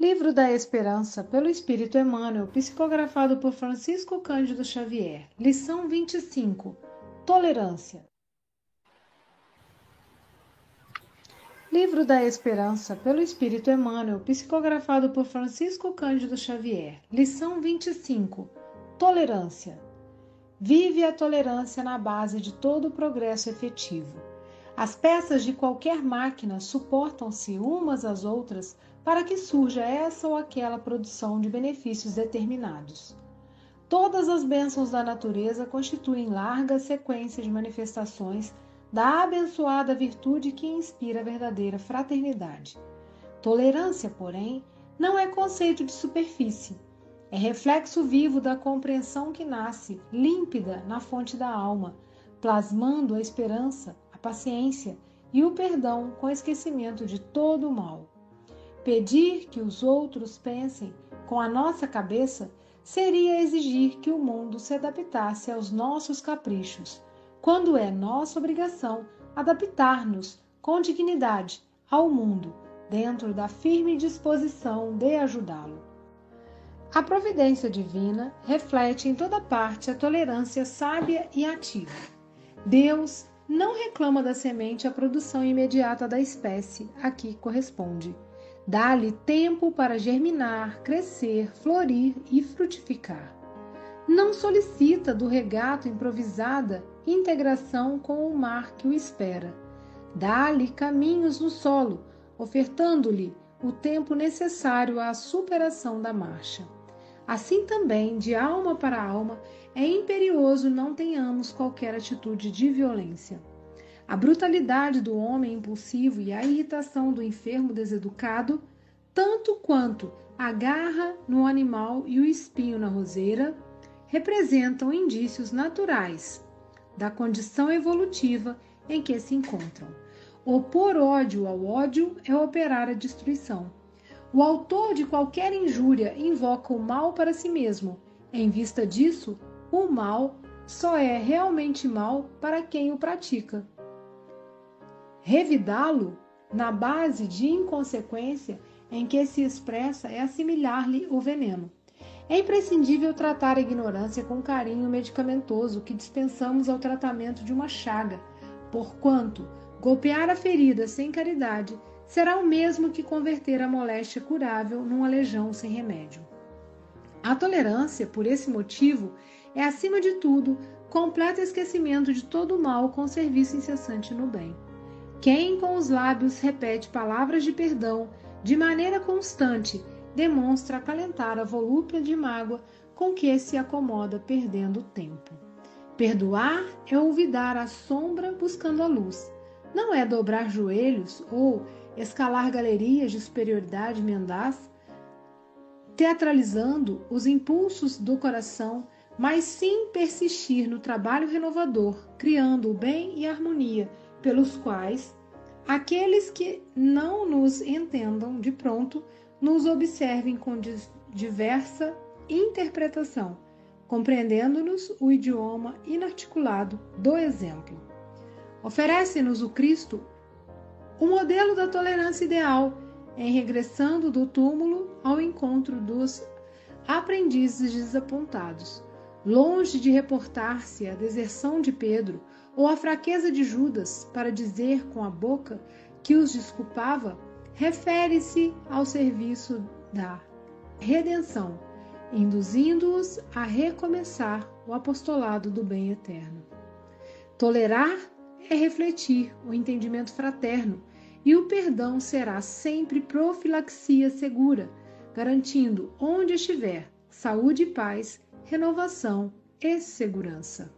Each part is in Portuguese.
Livro da Esperança, pelo Espírito Emmanuel, psicografado por Francisco Cândido Xavier. Lição 25. Tolerância. Livro da Esperança, pelo Espírito Emmanuel, psicografado por Francisco Cândido Xavier. Lição 25. Tolerância. Vive a tolerância na base de todo o progresso efetivo. As peças de qualquer máquina suportam-se umas às outras para que surja essa ou aquela produção de benefícios determinados. Todas as bênçãos da natureza constituem larga sequência de manifestações da abençoada virtude que inspira a verdadeira fraternidade. Tolerância, porém, não é conceito de superfície, é reflexo vivo da compreensão que nasce, límpida, na fonte da alma, plasmando a esperança, a paciência e o perdão com esquecimento de todo o mal. Pedir que os outros pensem com a nossa cabeça seria exigir que o mundo se adaptasse aos nossos caprichos, quando é nossa obrigação adaptar-nos com dignidade ao mundo, dentro da firme disposição de ajudá-lo. A providência divina reflete em toda parte a tolerância sábia e ativa. Deus não reclama da semente a produção imediata da espécie a que corresponde Dá-lhe tempo para germinar, crescer, florir e frutificar. Não solicita do regato improvisada integração com o mar que o espera. Dá-lhe caminhos no solo, ofertando-lhe o tempo necessário à superação da marcha. Assim também, de alma para alma, é imperioso não tenhamos qualquer atitude de violência. A brutalidade do homem impulsivo e a irritação do enfermo deseducado, tanto quanto a garra no animal e o espinho na roseira, representam indícios naturais da condição evolutiva em que se encontram. Opor ódio ao ódio é operar a destruição. O autor de qualquer injúria invoca o mal para si mesmo. Em vista disso, o mal só é realmente mal para quem o pratica. Revidá-lo na base de inconsequência em que se expressa é assimilar-lhe o veneno. É imprescindível tratar a ignorância com carinho medicamentoso que dispensamos ao tratamento de uma chaga, porquanto golpear a ferida sem caridade será o mesmo que converter a moléstia curável numa legião sem remédio. A tolerância, por esse motivo, é, acima de tudo, completo esquecimento de todo o mal com serviço incessante no bem. Quem com os lábios repete palavras de perdão de maneira constante demonstra acalentar a volúpia de mágoa com que se acomoda perdendo tempo. Perdoar é olvidar a sombra buscando a luz. Não é dobrar joelhos ou escalar galerias de superioridade mendaz, teatralizando os impulsos do coração, mas sim persistir no trabalho renovador, criando o bem e a harmonia, pelos quais aqueles que não nos entendam de pronto nos observem com diversa interpretação compreendendo-nos o idioma inarticulado do exemplo. Oferece-nos o Cristo o modelo da tolerância ideal, em regressando do túmulo ao encontro dos aprendizes desapontados. Longe de reportar-se a deserção de Pedro ou a fraqueza de Judas para dizer com a boca que os desculpava, refere-se ao serviço da redenção induzindo-os a recomeçar o apostolado do bem eterno. Tolerar é refletir o entendimento fraterno, e o perdão será sempre profilaxia segura, garantindo, onde estiver, saúde e paz, renovação e segurança.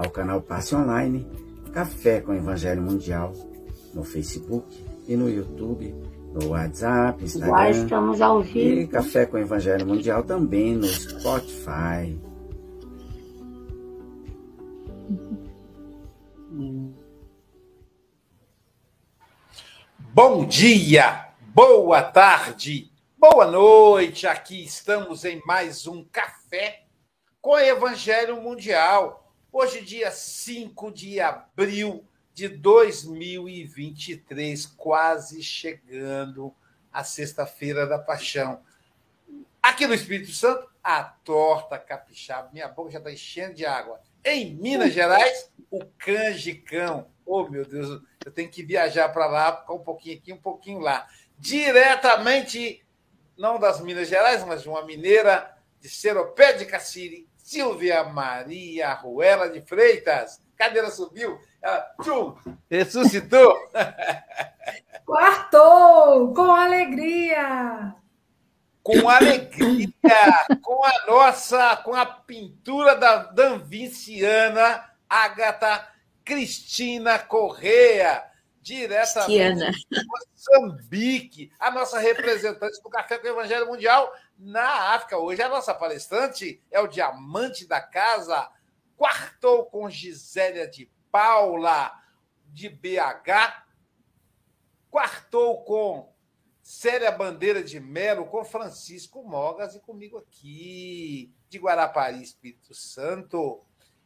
ao canal Passe Online, Café com Evangelho Mundial, no Facebook e no YouTube no WhatsApp, Instagram. Já estamos ao vivo. E Café com Evangelho Mundial também no Spotify. Bom dia, boa tarde, boa noite. Aqui estamos em mais um Café com Evangelho Mundial. Hoje, dia 5 de abril de 2023, quase chegando a Sexta-feira da Paixão. Aqui no Espírito Santo, a torta capixaba. Minha boca já está enchendo de água. Em Minas Gerais, o canjicão. Oh, meu Deus, eu tenho que viajar para lá, ficar um pouquinho aqui, um pouquinho lá. Diretamente, não das Minas Gerais, mas de uma mineira de Seropé de Cassiri, Silvia Maria Ruela de Freitas. Cadeira subiu, ela, tchum, ressuscitou. Quartou, com alegria. Com alegria, com a nossa, com a pintura da danviciana Agatha Cristina Correa, diretamente de Moçambique, a nossa representante do Café com o Evangelho Mundial na África. Hoje a nossa palestrante é o diamante da casa, quartou com Gisélia de Paula, de BH, quartou com Célia Bandeira de Melo, com Francisco Mogas e comigo aqui, de Guarapari, Espírito Santo.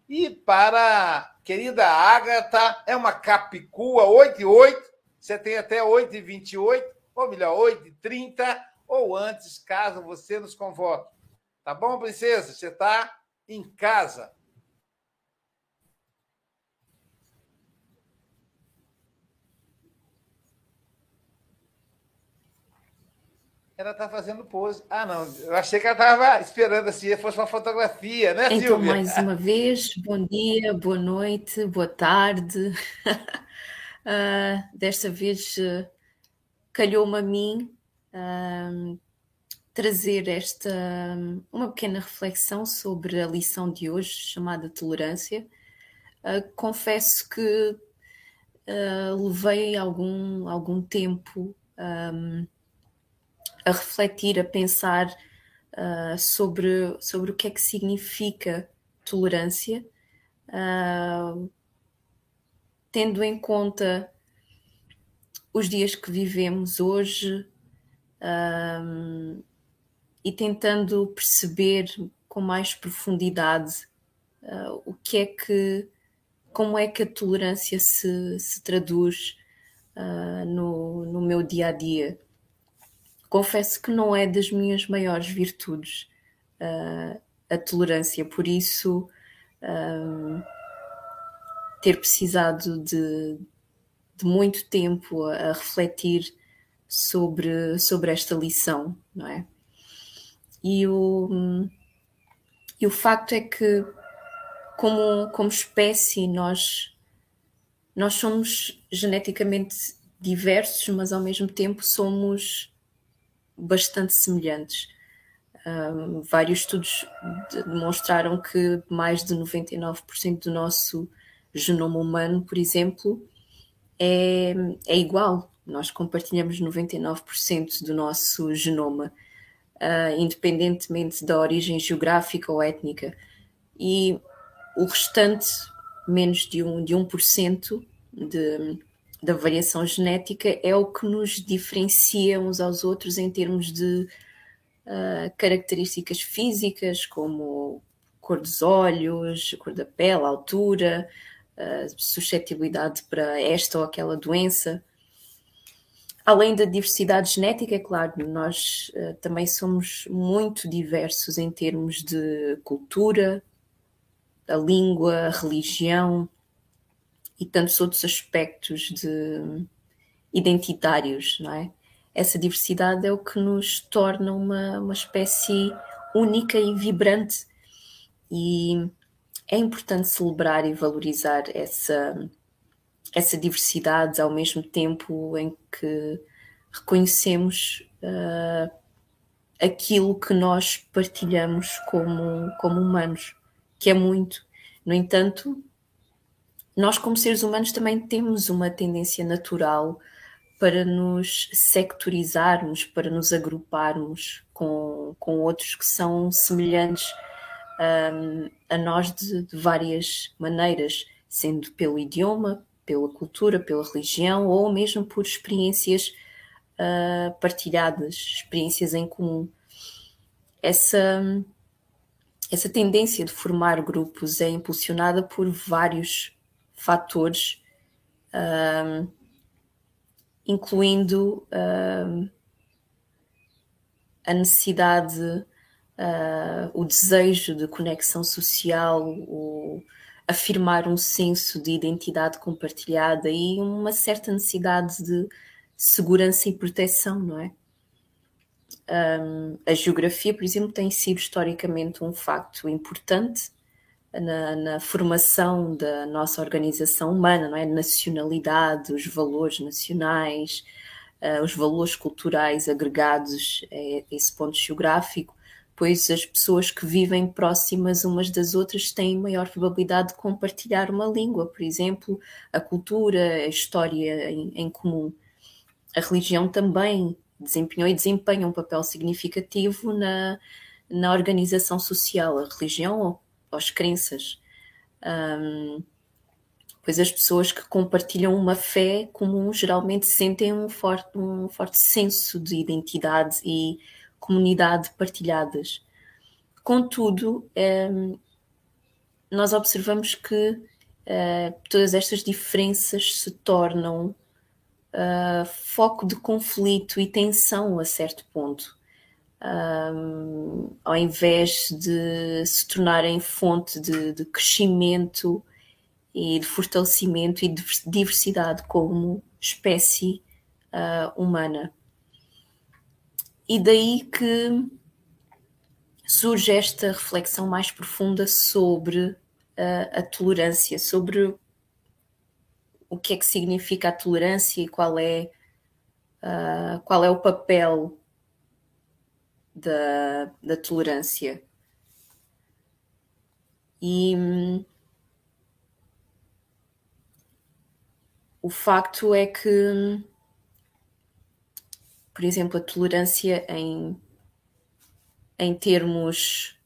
E para querida Ágata, é uma capicua 8 e 8, você tem até 8 e 28, ou melhor, 8 e 30, ou antes, caso você nos convoque. Tá bom, princesa? Você está em casa. Ela está fazendo pose. Ah, não. Eu achei que ela estava esperando assim, fosse uma fotografia, né, então, Silvia? Então, mais uma vez, bom dia, boa noite, boa tarde. uh, desta vez uh, calhou-me a mim uh, trazer esta uma pequena reflexão sobre a lição de hoje, chamada tolerância. confesso que levei algum, algum tempo. Um, a refletir, a pensar uh, sobre, sobre o que é que significa tolerância, uh, tendo em conta os dias que vivemos hoje uh, e tentando perceber com mais profundidade o que é que, como é que a tolerância se, se traduz no, no meu dia a dia confesso que não é das minhas maiores virtudes. uh, a tolerância. Por isso, um, ter precisado de, de muito tempo a, a, refletir sobre, sobre esta lição, não é? E o, e o facto é que, como, como espécie, nós, nós somos geneticamente diversos, mas ao mesmo tempo somos bastante semelhantes. Um, vários estudos demonstraram que mais de 99% do nosso genoma humano, por exemplo, é, é igual. Nós compartilhamos 99% do nosso genoma, uh, independentemente da origem geográfica ou étnica. E o restante, menos de, um, de 1% de, da variação genética, é o que nos diferencia uns aos outros em termos de uh, características físicas, como cor dos olhos, cor da pele, altura, uh, suscetibilidade para esta ou aquela doença. Além da diversidade genética, é claro, nós uh, também somos muito diversos em termos de cultura, a língua, a religião e tantos outros aspectos de identitários, não é? Essa diversidade é o que nos torna uma, uma espécie única e vibrante e é importante celebrar e valorizar essa, essa diversidade ao mesmo tempo em que reconhecemos uh, aquilo que nós partilhamos como, como humanos, que é muito. No entanto, nós, como seres humanos, também temos uma tendência natural para nos sectorizarmos, para nos agruparmos com, com outros que são semelhantes um, a nós de, de, várias maneiras, sendo pelo idioma, pela cultura, pela religião ou mesmo por experiências uh, partilhadas, experiências em comum. Essa, essa tendência de formar grupos é impulsionada por vários fatores, um, incluindo um, a necessidade uh, o desejo de conexão social, o afirmar um senso de identidade compartilhada e uma certa necessidade de segurança e proteção, não é? Um, a geografia, por exemplo, tem sido historicamente um facto importante na, na, formação da nossa organização humana, não é? Nacionalidade, os valores nacionais, uh, os valores culturais agregados a esse ponto geográfico pois as pessoas que vivem próximas umas das outras têm maior probabilidade de compartilhar uma língua, por exemplo, a cultura, a história em, em comum. A religião também desempenhou e desempenha um papel significativo na, na organização social, a religião as crenças. Um, pois as pessoas que compartilham uma fé comum geralmente sentem um forte, um forte senso de identidade e comunidade partilhadas. Contudo, nós observamos que uh, todas estas diferenças se tornam uh, foco de conflito e tensão a certo ponto. Um, ao invés de se tornarem fonte de, de, crescimento e de fortalecimento e de diversidade como espécie uh, humana. E daí que surge esta reflexão mais profunda sobre a, a tolerância, sobre o que é que significa a tolerância e qual é, uh, qual é o papel da, da tolerância. E hum, o facto é que por exemplo, a tolerância em, em termos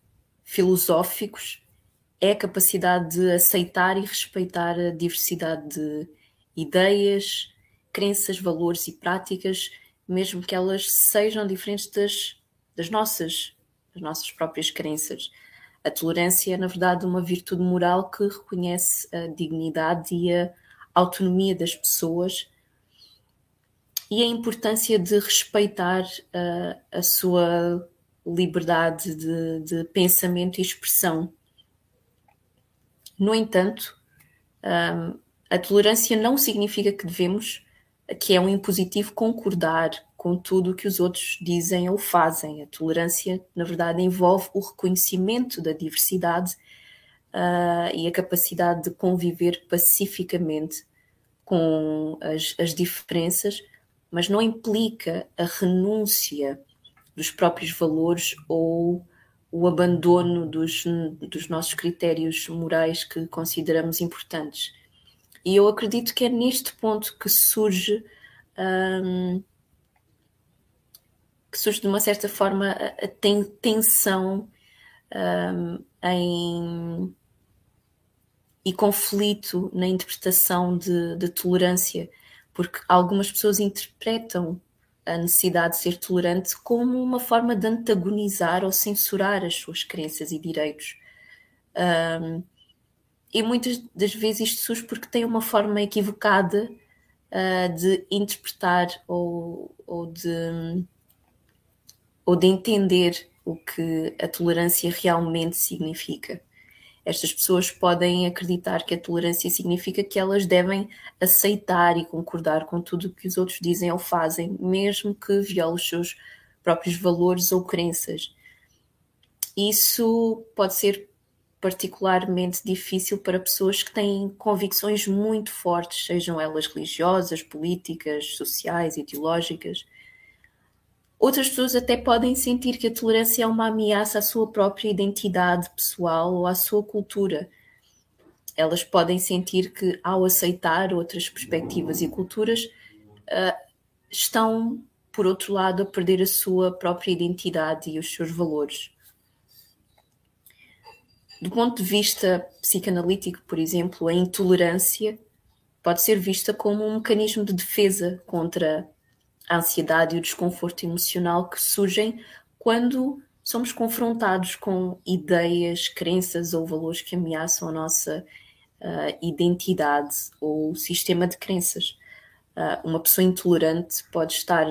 filosóficos é a capacidade de aceitar e respeitar a diversidade de ideias, crenças, valores e práticas, mesmo que elas sejam diferentes das, das nossas, das nossas próprias crenças. A tolerância é, na verdade, uma virtude moral que reconhece a dignidade e a autonomia das pessoas e a importância de respeitar uh, a sua liberdade de, de pensamento e expressão. No entanto, a tolerância não significa que devemos, que é um impositivo concordar com tudo o que os outros dizem ou fazem. A tolerância, na verdade, envolve o reconhecimento da diversidade uh, e a capacidade de conviver pacificamente com as, as diferenças, mas não implica a renúncia dos próprios valores ou o abandono dos, dos nossos critérios morais que consideramos importantes. E eu acredito que é neste ponto que surge um, que surge de uma certa forma a, ten, tensão um, em, e conflito na interpretação de, de tolerância, porque algumas pessoas interpretam a necessidade de ser tolerante como uma forma de antagonizar ou censurar as suas crenças e direitos. Um, e muitas das vezes isto surge porque tem uma forma equivocada uh, de interpretar ou, ou, de, ou de entender o que a tolerância realmente significa. Estas pessoas podem acreditar que a tolerância significa que elas devem aceitar e concordar com tudo o que os outros dizem ou fazem, mesmo que viole os seus próprios valores ou crenças. Isso pode ser particularmente difícil para pessoas que têm convicções muito fortes, sejam elas religiosas, políticas, sociais, ideológicas. Outras pessoas até podem sentir que a tolerância é uma ameaça à sua própria identidade pessoal ou à sua cultura. Elas podem sentir que, ao aceitar outras perspectivas e culturas, uh, estão, por outro lado, a perder a sua própria identidade e os seus valores. Do ponto de vista psicanalítico, por exemplo, a intolerância pode ser vista como um mecanismo de defesa contra a ansiedade e o desconforto emocional que surgem quando somos confrontados com ideias, crenças ou valores que ameaçam a nossa uh, identidade ou sistema de crenças. Uh, uma pessoa intolerante pode estar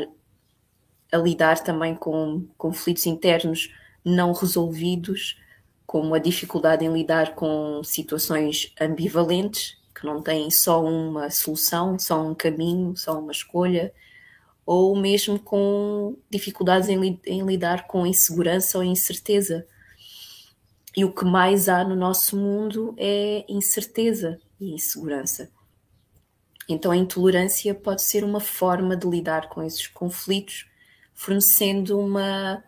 a lidar também com conflitos internos não resolvidos como a dificuldade em lidar com situações ambivalentes, que não têm só uma solução, só um caminho, só uma escolha, ou mesmo com dificuldades em, em lidar com insegurança ou incerteza. E o que mais há no nosso mundo é incerteza e insegurança. Então a intolerância pode ser uma forma de lidar com esses conflitos, fornecendo uma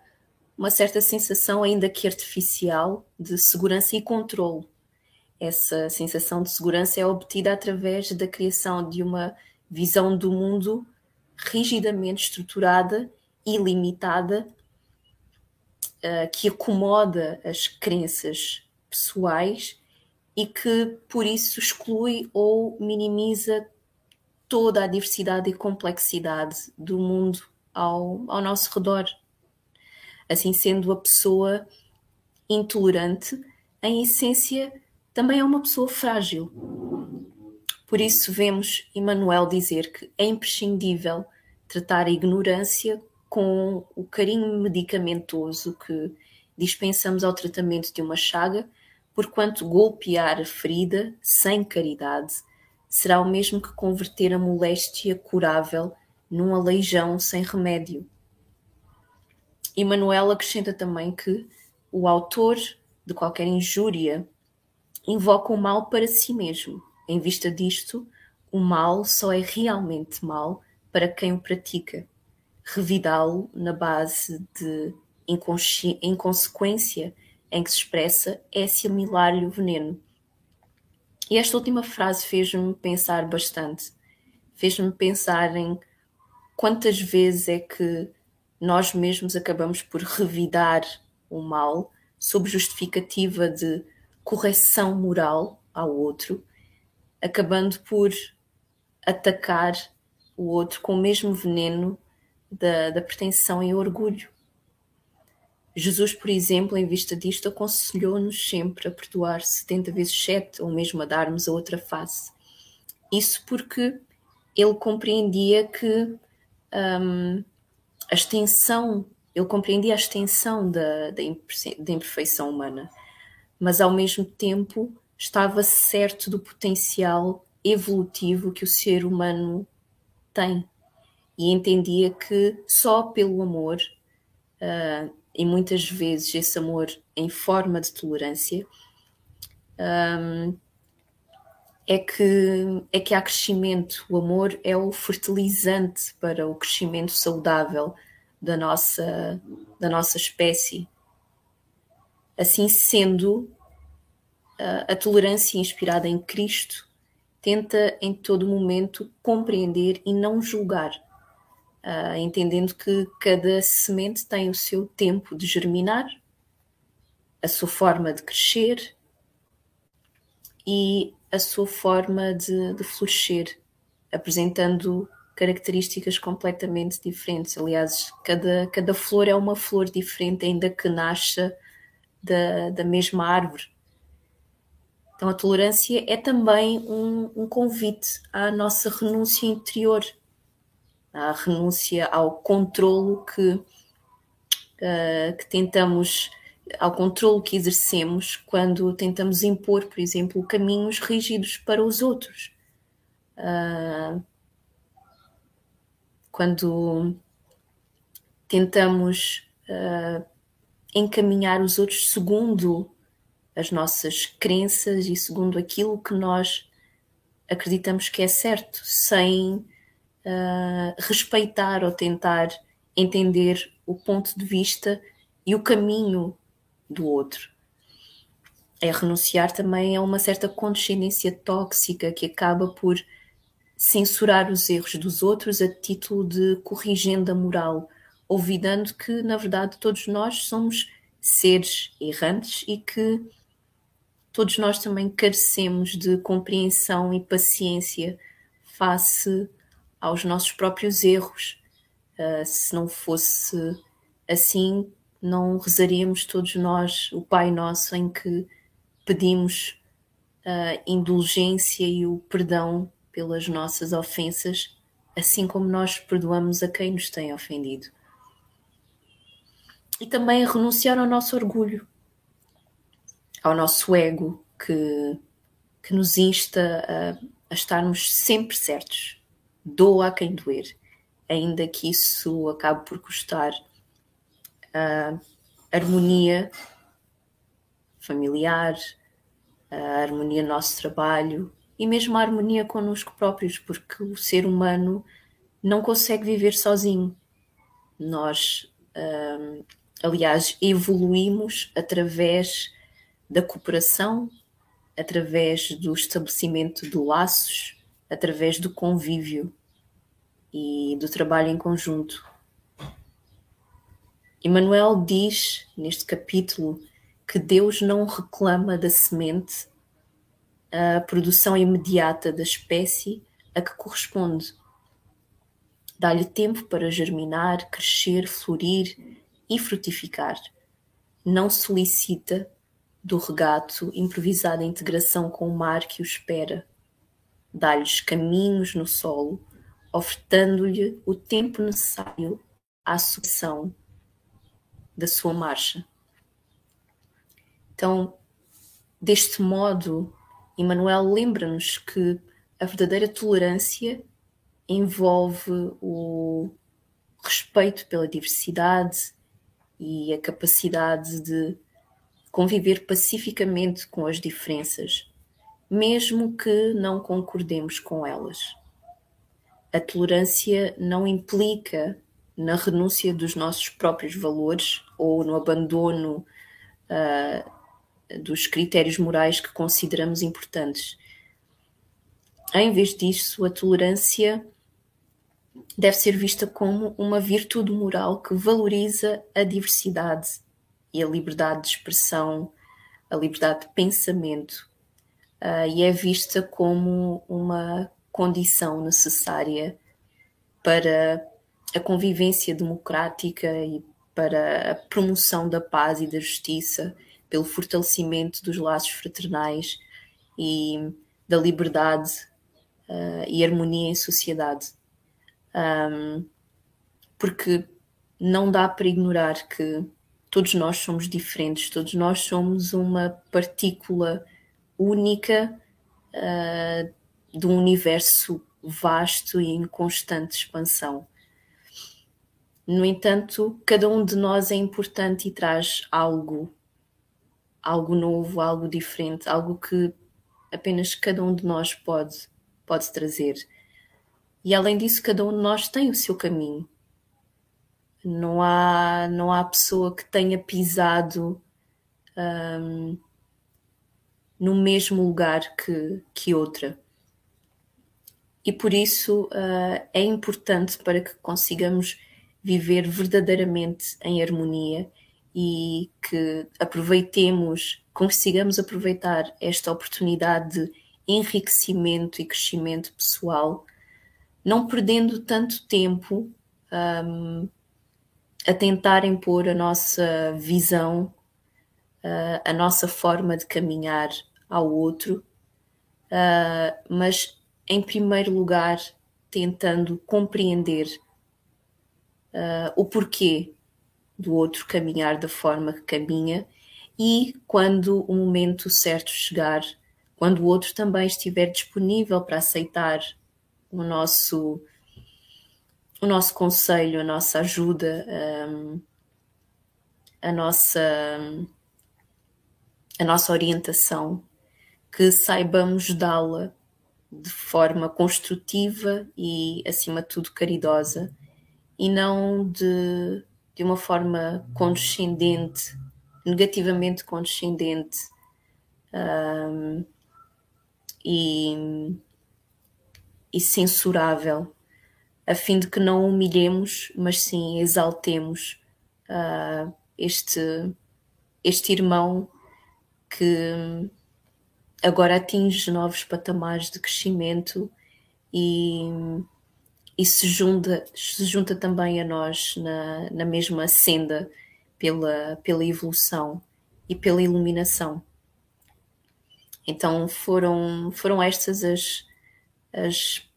uma certa sensação, ainda que artificial, de segurança e controle. Essa sensação de segurança é obtida através da criação de uma visão do mundo rigidamente estruturada e limitada, uh, que acomoda as crenças pessoais e que, por isso, exclui ou minimiza toda a diversidade e complexidade do mundo ao, ao nosso redor. Assim sendo a pessoa intolerante, em essência, também é uma pessoa frágil. Por isso vemos Emmanuel dizer que é imprescindível tratar a ignorância com o carinho medicamentoso que dispensamos ao tratamento de uma chaga, porquanto golpear a ferida sem caridade será o mesmo que converter a moléstia curável num aleijão sem remédio. E Manuel acrescenta também que o autor de qualquer injúria invoca o mal para si mesmo. Em vista disto, o mal só é realmente mal para quem o pratica. Revidá-lo na base de inconsequência em que se expressa é assimilar-lhe o veneno. E esta última frase fez-me pensar bastante. Fez-me pensar em quantas vezes é que nós mesmos acabamos por revidar o mal sob justificativa de correção moral ao outro, acabando por atacar o outro com o mesmo veneno da, da pretensão e orgulho. Jesus, por exemplo, em vista disto, aconselhou-nos sempre a perdoar 70 vezes 7 ou mesmo a darmos a outra face. Isso porque ele compreendia que um, a extensão ele compreendia a extensão da, da, da imperfeição humana, mas ao mesmo tempo estava certo do potencial evolutivo que o ser humano tem e entendia que só pelo amor, uh, e muitas vezes esse amor em forma de tolerância, um, é que, é que há crescimento. O amor é o fertilizante para o crescimento saudável da nossa, da nossa espécie. Assim sendo, a tolerância inspirada em Cristo tenta em todo momento compreender e não julgar, uh, entendendo que cada semente tem o seu tempo de germinar, a sua forma de crescer e a sua forma de, de florescer, apresentando características completamente diferentes. Aliás, cada, cada flor é uma flor diferente, ainda que nasça da, da mesma árvore. Então, a tolerância é também um, um convite à nossa renúncia interior, à renúncia ao controlo que, uh, que tentamos, ao controlo que exercemos quando tentamos impor, por exemplo, caminhos rígidos para os outros. Uh, quando tentamos uh, encaminhar os outros segundo as nossas crenças e segundo aquilo que nós acreditamos que é certo, sem uh, respeitar ou tentar entender o ponto de vista e o caminho do outro. É renunciar também a uma certa condescendência tóxica que acaba por censurar os erros dos outros a título de corrigenda moral, olvidando que, na verdade, todos nós somos seres errantes e que todos nós também carecemos de compreensão e paciência face aos nossos próprios erros. Uh, se não fosse assim, não rezaríamos todos nós o Pai Nosso em que pedimos a uh, indulgência e o perdão pelas nossas ofensas, assim como nós perdoamos a quem nos tem ofendido. E também renunciar ao nosso orgulho, ao nosso ego, que, que nos insta a, a estarmos sempre certos. Doa a quem doer, ainda que isso acabe por custar a harmonia familiar, a harmonia no nosso trabalho, e mesmo a harmonia connosco próprios, porque o ser humano não consegue viver sozinho. Nós, hum, aliás, evoluímos através da cooperação, através do estabelecimento de laços, através do convívio e do trabalho em conjunto. Emmanuel diz neste capítulo que Deus não reclama da semente a produção imediata da espécie a que corresponde. Dá-lhe tempo para germinar, crescer, florir e frutificar. Não solicita do regato improvisada integração com o mar que o espera. Dá-lhes caminhos no solo, ofertando-lhe o tempo necessário à sucessão da sua marcha. Então, deste modo, Emmanuel lembra-nos que a verdadeira tolerância envolve o respeito pela diversidade e a capacidade de conviver pacificamente com as diferenças, mesmo que não concordemos com elas. A tolerância não implica na renúncia dos nossos próprios valores ou no abandono uh, dos critérios morais que consideramos importantes. Em vez disso, a tolerância deve ser vista como uma virtude moral que valoriza a diversidade e a liberdade de expressão, a liberdade de pensamento, uh, e é vista como uma condição necessária para a convivência democrática e para a promoção da paz e da justiça pelo fortalecimento dos laços fraternais e da liberdade uh, e harmonia em sociedade. Um, porque não dá para ignorar que todos nós somos diferentes, todos nós somos uma partícula única uh, de um universo vasto e em constante expansão. No entanto, cada um de nós é importante e traz algo, algo novo, algo diferente, algo que apenas cada um de nós pode, pode trazer. E além disso, cada um de nós tem o seu caminho. Não há, não há pessoa que tenha pisado um, no mesmo lugar que, que outra. E por isso uh, é importante para que consigamos viver verdadeiramente em harmonia e que aproveitemos, consigamos aproveitar esta oportunidade de enriquecimento e crescimento pessoal, não perdendo tanto tempo um, a tentar impor a nossa visão, uh, a nossa forma de caminhar ao outro, uh, mas em primeiro lugar tentando compreender uh, o porquê do outro caminhar da forma que caminha e quando o momento certo chegar, quando o outro também estiver disponível para aceitar o nosso o nosso conselho, a nossa ajuda, um, a nossa a nossa orientação, que saibamos dá-la de forma construtiva e, acima de tudo, caridosa, e não de, de uma forma condescendente, negativamente condescendente um, e, e censurável, a fim de que não humilhemos, mas sim exaltemos uh, este, este irmão que agora atinge novos patamares de crescimento e e se junta, se junta também a nós na, na mesma senda pela, pela evolução e pela iluminação. Então foram, foram estas as, as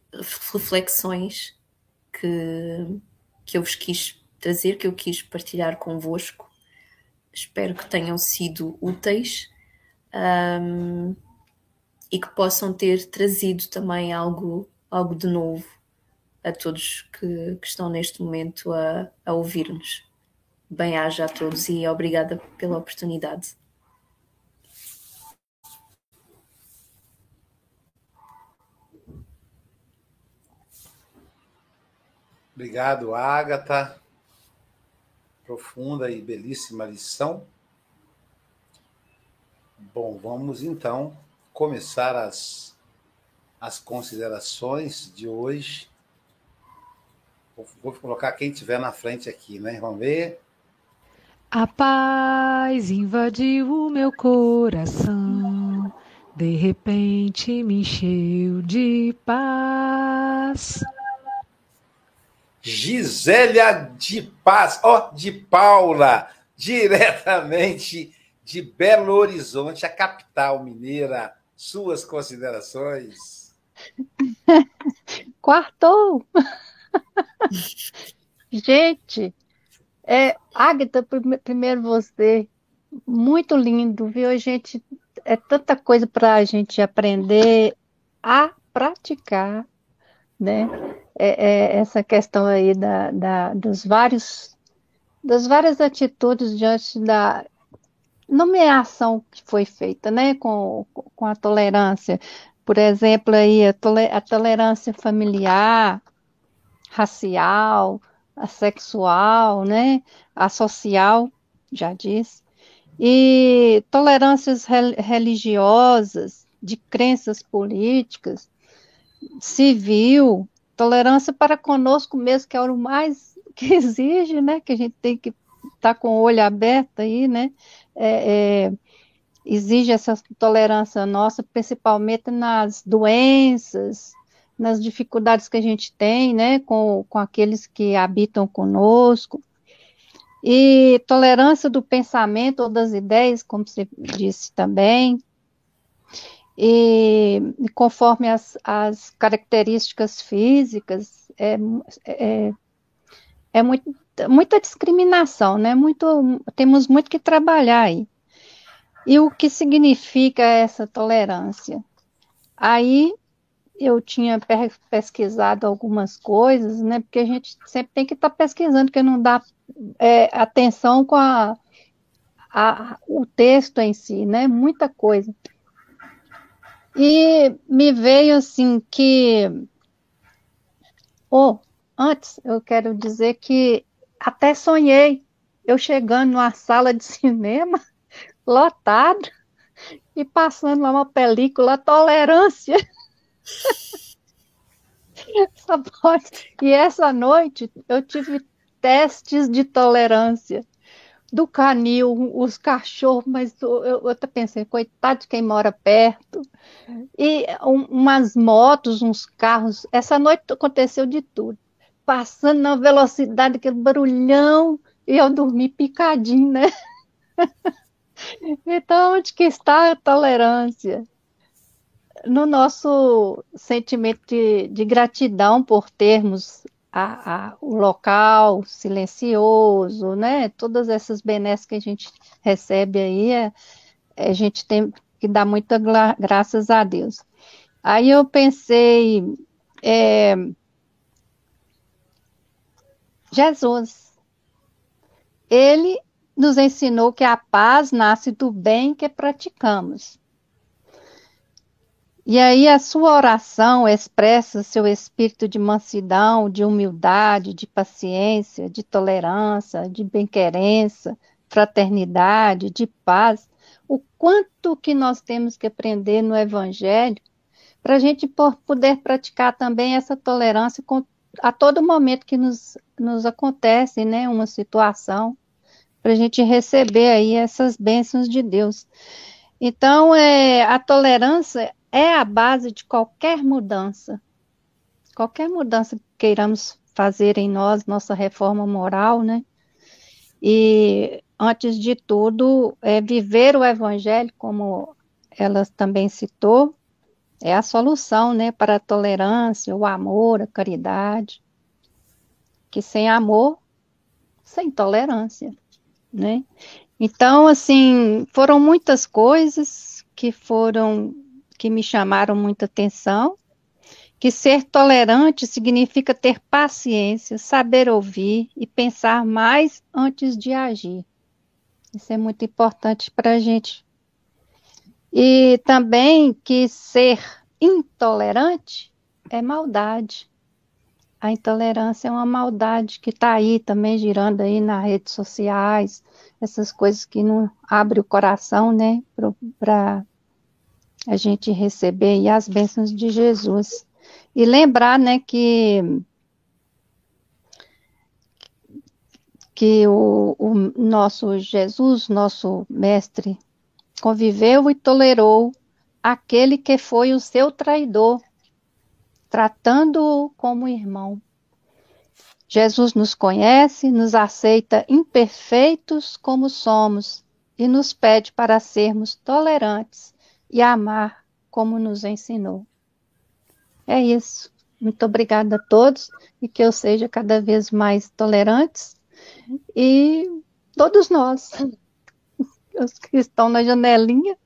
reflexões que, que eu vos quis trazer, que eu quis partilhar convosco. Espero que tenham sido úteis um, e que possam ter trazido também algo, algo de novo a todos que, que estão neste momento a, a ouvir-nos. Bem-aja a todos e obrigada pela oportunidade. Obrigado, Agatha. Profunda e belíssima lição. Bom, vamos então começar as, as considerações de hoje Vou colocar quem tiver na frente aqui, né? Vamos ver. A paz invadiu o meu coração, de repente me encheu de paz. Gisélia de Paz, ó, oh, de Paula, diretamente de Belo Horizonte, a capital mineira. Suas considerações? Quartou! Gente, é, Agatha, primeiro você, muito lindo, viu? gente, é tanta coisa para a gente aprender a praticar, né? É, é essa questão aí da, da, dos vários, das várias atitudes diante da nomeação que foi feita, né? Com, com a tolerância, por exemplo, aí a, a tolerância familiar, racial, a sexual, né, a social, já disse, e tolerâncias religiosas, de crenças políticas, civil, tolerância para conosco mesmo, que é o mais que exige, né, que a gente tem que estar tá com o olho aberto aí, né, é, é, exige essa tolerância nossa, principalmente nas doenças, nas dificuldades que a gente tem, né, com, com aqueles que habitam conosco, e tolerância do pensamento ou das ideias, como você disse também, e, conforme as, as características físicas, é, é, é muito muita discriminação, né? Muito, temos muito que trabalhar aí. E o que significa essa tolerância? Aí eu tinha pesquisado algumas coisas, né? Porque a gente sempre tem que estar tá pesquisando, porque não dá é, atenção com a, a, o texto em si, né? Muita coisa. E me veio assim que. Oh, antes eu quero dizer que até sonhei eu chegando numa sala de cinema lotada e passando lá uma película Tolerância. E essa noite eu tive testes de tolerância do canil, os cachorros, mas eu, eu até pensei, coitado de quem mora perto. E um, umas motos, uns carros. Essa noite aconteceu de tudo. Passando na velocidade, aquele barulhão, e eu dormi picadinho, né? então, onde que está a tolerância? no nosso sentimento de, de gratidão por termos a, a, o local silencioso, né? Todas essas benesses que a gente recebe aí, é, é, a gente tem que dar muita graças a Deus. Aí eu pensei, é, Jesus, ele nos ensinou que a paz nasce do bem que praticamos. E aí a sua oração expressa seu espírito de mansidão, de humildade, de paciência, de tolerância, de bem-querença, fraternidade, de paz. O quanto que nós temos que aprender no Evangelho para a gente poder praticar também essa tolerância a todo momento que nos, nos acontece, né, uma situação, para a gente receber aí essas bênçãos de Deus. Então, é, a tolerância é a base de qualquer mudança. Qualquer mudança que queiramos fazer em nós, nossa reforma moral, né? E, antes de tudo, é viver o evangelho, como ela também citou, é a solução, né, para a tolerância, o amor, a caridade. Que sem amor, sem tolerância, né? Então, assim, foram muitas coisas que foram que me chamaram muita atenção, que ser tolerante significa ter paciência, saber ouvir e pensar mais antes de agir. Isso é muito importante para a gente. E também que ser intolerante é maldade. A intolerância é uma maldade que está aí também girando aí nas redes sociais, essas coisas que não abrem o coração, né, para a gente receber as bênçãos de Jesus. E lembrar, né, que que o, o nosso Jesus, nosso mestre, conviveu e tolerou aquele que foi o seu traidor, tratando-o como irmão. Jesus nos conhece, nos aceita imperfeitos como somos e nos pede para sermos tolerantes e amar como nos ensinou. É isso. Muito obrigada a todos e que eu seja cada vez mais tolerantes e todos nós, os que estão na janelinha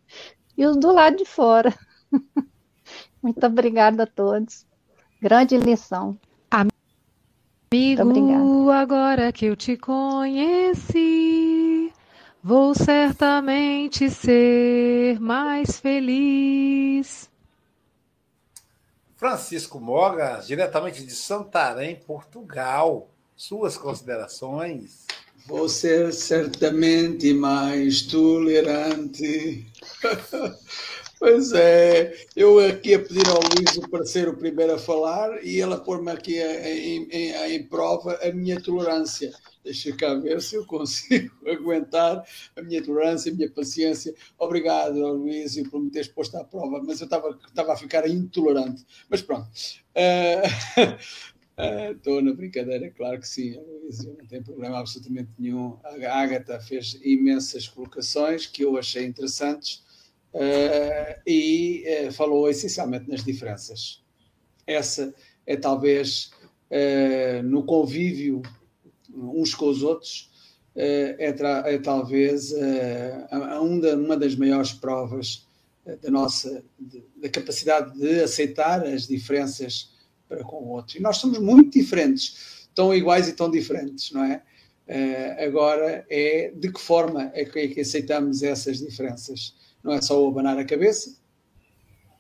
e os do lado de fora. Muito obrigada a todos. Grande lição. Amigo, agora que eu te conheci, Vou certamente ser mais feliz. Francisco Mogas, diretamente de Santarém, Portugal. Suas considerações? Vou ser certamente mais tolerante. Pois é, eu aqui a pedir ao Luís para ser o primeiro a falar e ele a pôr-me aqui em, em, em, prova a minha tolerância. Deixa cá ver se eu consigo aguentar a minha tolerância, a minha paciência. Obrigado, Luís, por me teres posto à prova, mas eu estava, estava a ficar intolerante. Mas pronto. Estou uh, uh, na brincadeira, claro que sim, Luís, não tem problema absolutamente nenhum. A Agatha fez imensas colocações que eu achei interessantes uh, e uh, falou essencialmente nas diferenças. Essa é talvez no convívio uns com os outros, é, é, talvez uma das maiores provas da nossa da capacidade de aceitar as diferenças para com o outro. E nós somos muito diferentes, tão iguais e tão diferentes, não é? agora é de que forma é que, é que aceitamos essas diferenças? Não é só o abanar a cabeça,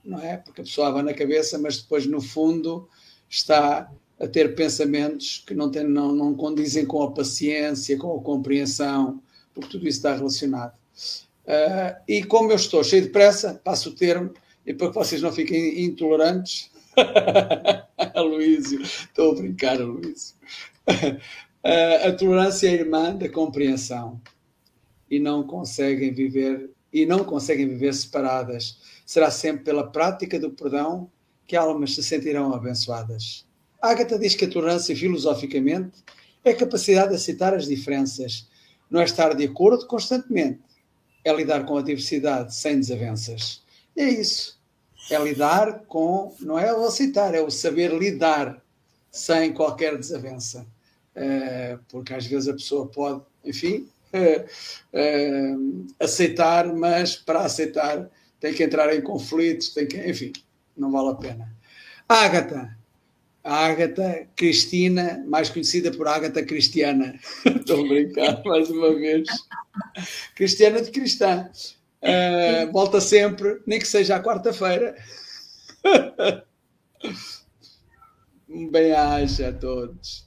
não é? Porque a pessoa abana a cabeça, mas depois no fundo está a ter pensamentos que não, tem, não, não condizem com a paciência, com a compreensão, porque tudo isso está relacionado. Uh, e como eu estou cheio de pressa, passo o termo, e para que vocês não fiquem intolerantes, Luísio, estou a brincar, Luísio. Uh, a tolerância é irmã da compreensão e não conseguem viver e não conseguem viver separadas. Será sempre pela prática do perdão que almas se sentirão abençoadas. Ágata diz que a tolerância, filosoficamente, é a capacidade de aceitar as diferenças, não é estar de acordo constantemente, é lidar com a diversidade sem desavenças. É isso. É lidar com, não é o aceitar, é o saber lidar sem qualquer desavença. É, porque às vezes a pessoa pode, enfim, é, é, aceitar, mas para aceitar tem que entrar em conflitos, tem que, enfim, não vale a pena. Ágata, Ágata Cristina, mais conhecida por Ágata Cristiana. Estou a brincar mais uma vez. Cristiana de Cristã. Uh, volta sempre, nem que seja à quarta-feira. um bem-aja a todos.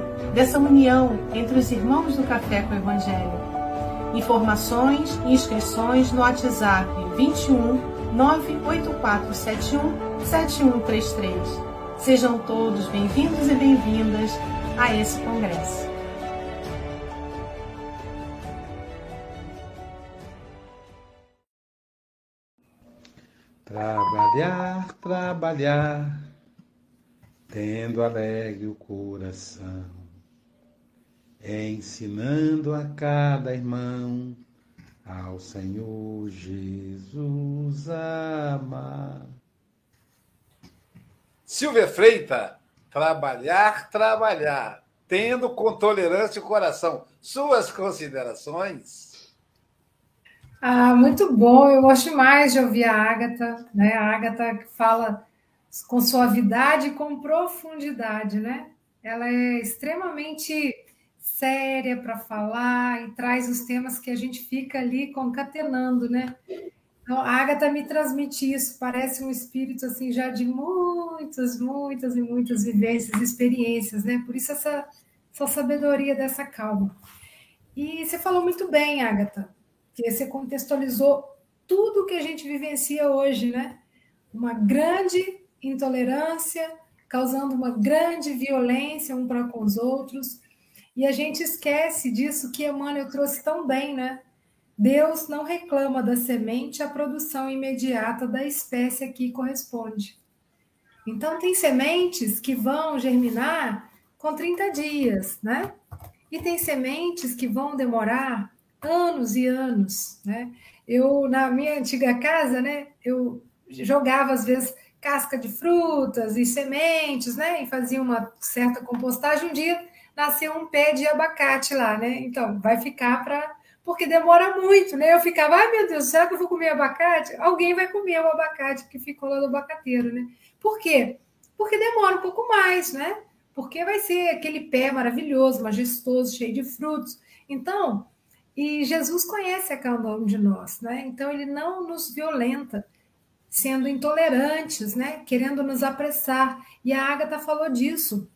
dessa união entre os irmãos do Café com o Evangelho. Informações e inscrições no WhatsApp 21 98471 7133. Sejam todos bem-vindos e bem-vindas a esse congresso. Trabalhar, trabalhar, tendo alegre o coração ensinando a cada irmão ao Senhor Jesus amar. Silvia Freita, trabalhar, trabalhar, tendo com tolerância o coração. Suas considerações? Ah, muito bom. Eu gosto mais de ouvir a Ágata, né? A Ágata que fala com suavidade e com profundidade, né? Ela é extremamente séria para falar e traz os temas que a gente fica ali concatenando, né? Então, a Agatha me transmite isso, parece um espírito assim já de muitas, muitas e muitas vivências, experiências, né? Por isso essa, essa sabedoria dessa calma. E você falou muito bem, Agatha, que você contextualizou tudo que a gente vivencia hoje, né? Uma grande intolerância, causando uma grande violência um para com os outros, e a gente esquece disso que Emmanuel trouxe tão bem, né? Deus não reclama da semente a produção imediata da espécie a que corresponde. Então, tem sementes que vão germinar com 30 dias, né? E tem sementes que vão demorar anos e anos, né? Eu, na minha antiga casa, né, eu jogava, às vezes, casca de frutas e sementes, né? E fazia uma certa compostagem. Um dia nasceu um pé de abacate lá, né? Então, vai ficar para. Porque demora muito, né? Eu ficava, ai meu Deus, será que eu vou comer abacate? Alguém vai comer o abacate que ficou lá do abacateiro, né? Por quê? Porque demora um pouco mais, né? Porque vai ser aquele pé maravilhoso, majestoso, cheio de frutos. Então, e Jesus conhece a cada um de nós, né? Então, ele não nos violenta, sendo intolerantes, né? Querendo nos apressar. E a Agatha falou disso.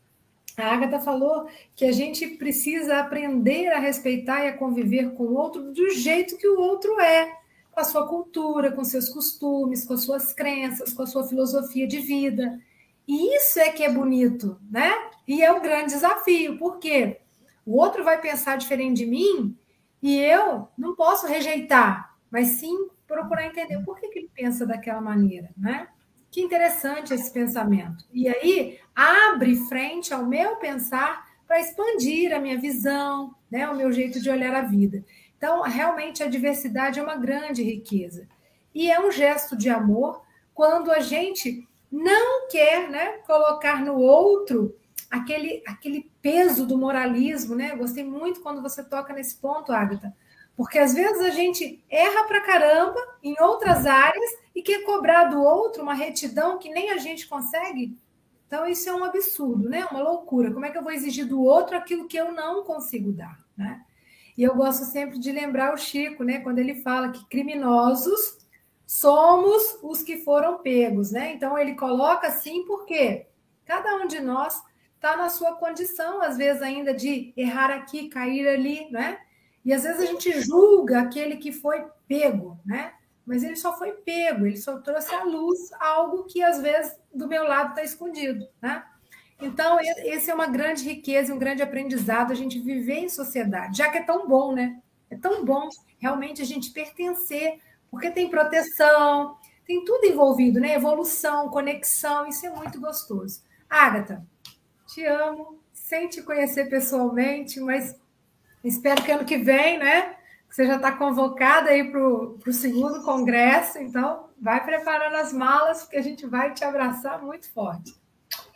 A Agatha falou que a gente precisa aprender a respeitar e a conviver com o outro do jeito que o outro é, com a sua cultura, com seus costumes, com as suas crenças, com a sua filosofia de vida. E isso é que é bonito, né? E é um grande desafio, por quê? O outro vai pensar diferente de mim e eu não posso rejeitar, mas sim procurar entender por que, que ele pensa daquela maneira, né? Que interessante esse pensamento. E aí abre frente ao meu pensar para expandir a minha visão, né, o meu jeito de olhar a vida. Então, realmente a diversidade é uma grande riqueza. E é um gesto de amor quando a gente não quer, né, colocar no outro aquele aquele peso do moralismo, né? Gostei muito quando você toca nesse ponto, Agatha porque às vezes a gente erra pra caramba em outras áreas e quer cobrar do outro uma retidão que nem a gente consegue. Então, isso é um absurdo, né? Uma loucura. Como é que eu vou exigir do outro aquilo que eu não consigo dar, né? E eu gosto sempre de lembrar o Chico, né? Quando ele fala que criminosos somos os que foram pegos, né? Então, ele coloca assim porque cada um de nós está na sua condição, às vezes ainda de errar aqui, cair ali, né? E às vezes a gente julga aquele que foi pego, né? Mas ele só foi pego, ele só trouxe à luz algo que às vezes do meu lado está escondido, né? Então, esse é uma grande riqueza, um grande aprendizado a gente viver em sociedade, já que é tão bom, né? É tão bom realmente a gente pertencer, porque tem proteção, tem tudo envolvido, né? Evolução, conexão, isso é muito gostoso. Agatha, te amo, sem te conhecer pessoalmente, mas Espero que ano que vem, né? Você já está convocada aí para o segundo congresso, então vai preparando as malas, porque a gente vai te abraçar muito forte.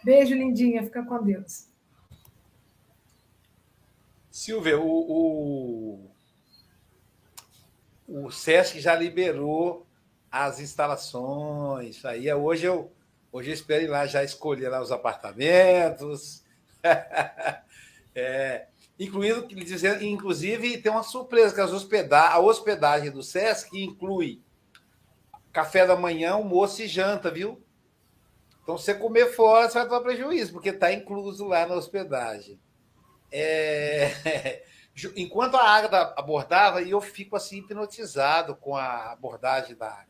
Beijo, lindinha, fica com Deus. Silvia, o, o, o SESC já liberou as instalações. Aí hoje eu hoje eu espero ir lá já escolher lá os apartamentos. é, incluindo, inclusive, tem uma surpresa, que as hospedagem, a hospedagem do SESC inclui café da manhã, almoço e janta, viu? Então, você comer fora, você vai tomar prejuízo, porque está incluso lá na hospedagem. É... Enquanto a Ágata abordava, eu fico assim hipnotizado com a abordagem da Ágata.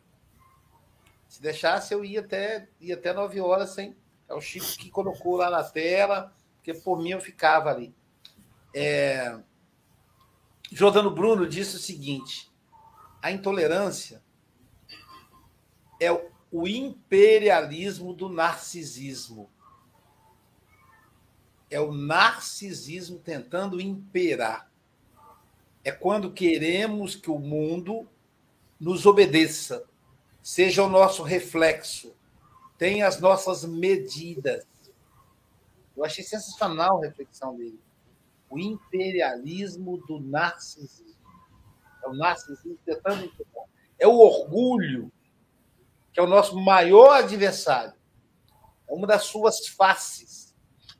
Se deixasse, eu ia até, ia até 9 horas sem. É o Chico que colocou lá na tela, porque por mim eu ficava ali. É, Jordano Bruno disse o seguinte: a intolerância é o imperialismo do narcisismo. É o narcisismo tentando imperar. É quando queremos que o mundo nos obedeça, seja o nosso reflexo, tenha as nossas medidas. Eu achei sensacional a reflexão dele o imperialismo do narcisismo. É o narcisismo tentando empurrar. É o orgulho, que é o nosso maior adversário. É uma das suas faces.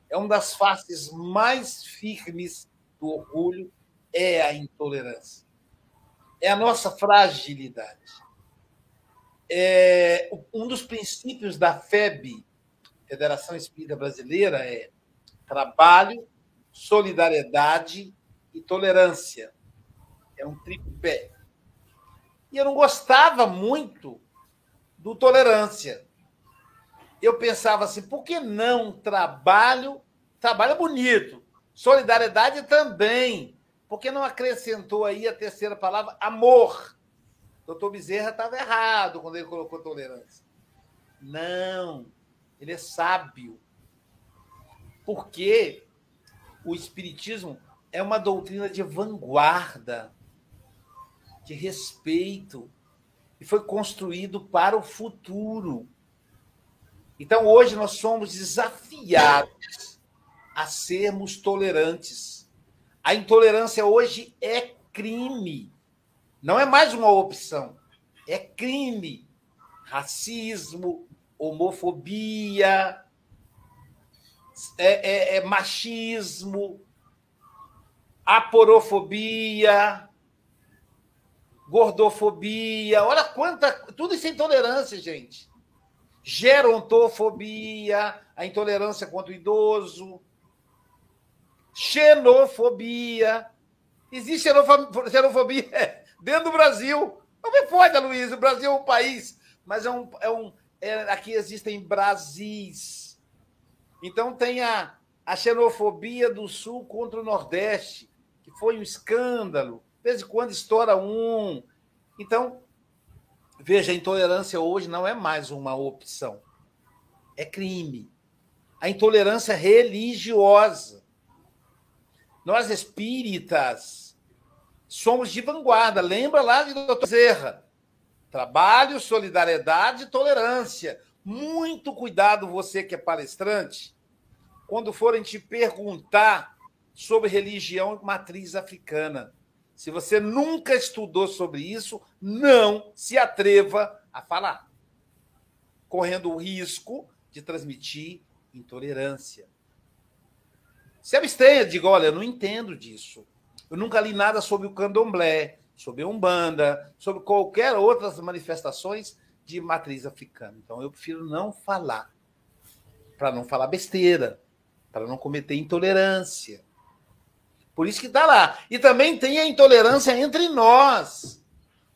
É uma das faces mais firmes do orgulho é a intolerância. É a nossa fragilidade. É, um dos princípios da FEB, Federação Espírita Brasileira, é trabalho, solidariedade e tolerância. É um tripé. E eu não gostava muito do tolerância. Eu pensava assim, por que não trabalho? Trabalho bonito. Solidariedade também. Por que não acrescentou aí a terceira palavra, amor? Doutor Bezerra estava errado quando ele colocou tolerância. Não, ele é sábio. Porque o Espiritismo é uma doutrina de vanguarda, de respeito, e foi construído para o futuro. Então, hoje, nós somos desafiados a sermos tolerantes. A intolerância hoje é crime. Não é mais uma opção, é crime. Racismo, homofobia, é, é, é machismo, aporofobia, gordofobia. Olha quanta. Tudo isso é intolerância, gente. Gerontofobia, a intolerância contra o idoso. Xenofobia. Existe xenofobia dentro do Brasil. Não me pode, Luiz. O Brasil é um país, mas é um. É um é, aqui existem Brasis então tem a, a xenofobia do Sul contra o Nordeste, que foi um escândalo. De vez em quando estoura um. Então, veja, a intolerância hoje não é mais uma opção, é crime. A intolerância religiosa. Nós espíritas somos de vanguarda. Lembra lá de doutor Zerra? Trabalho, solidariedade e tolerância. Muito cuidado, você que é palestrante, quando forem te perguntar sobre religião matriz africana. Se você nunca estudou sobre isso, não se atreva a falar, correndo o risco de transmitir intolerância. Se abstenha, diga: olha, eu não entendo disso. Eu nunca li nada sobre o candomblé, sobre a Umbanda, sobre qualquer outras manifestações de matriz africana. Então eu prefiro não falar, para não falar besteira para não cometer intolerância. Por isso que está lá. E também tem a intolerância entre nós.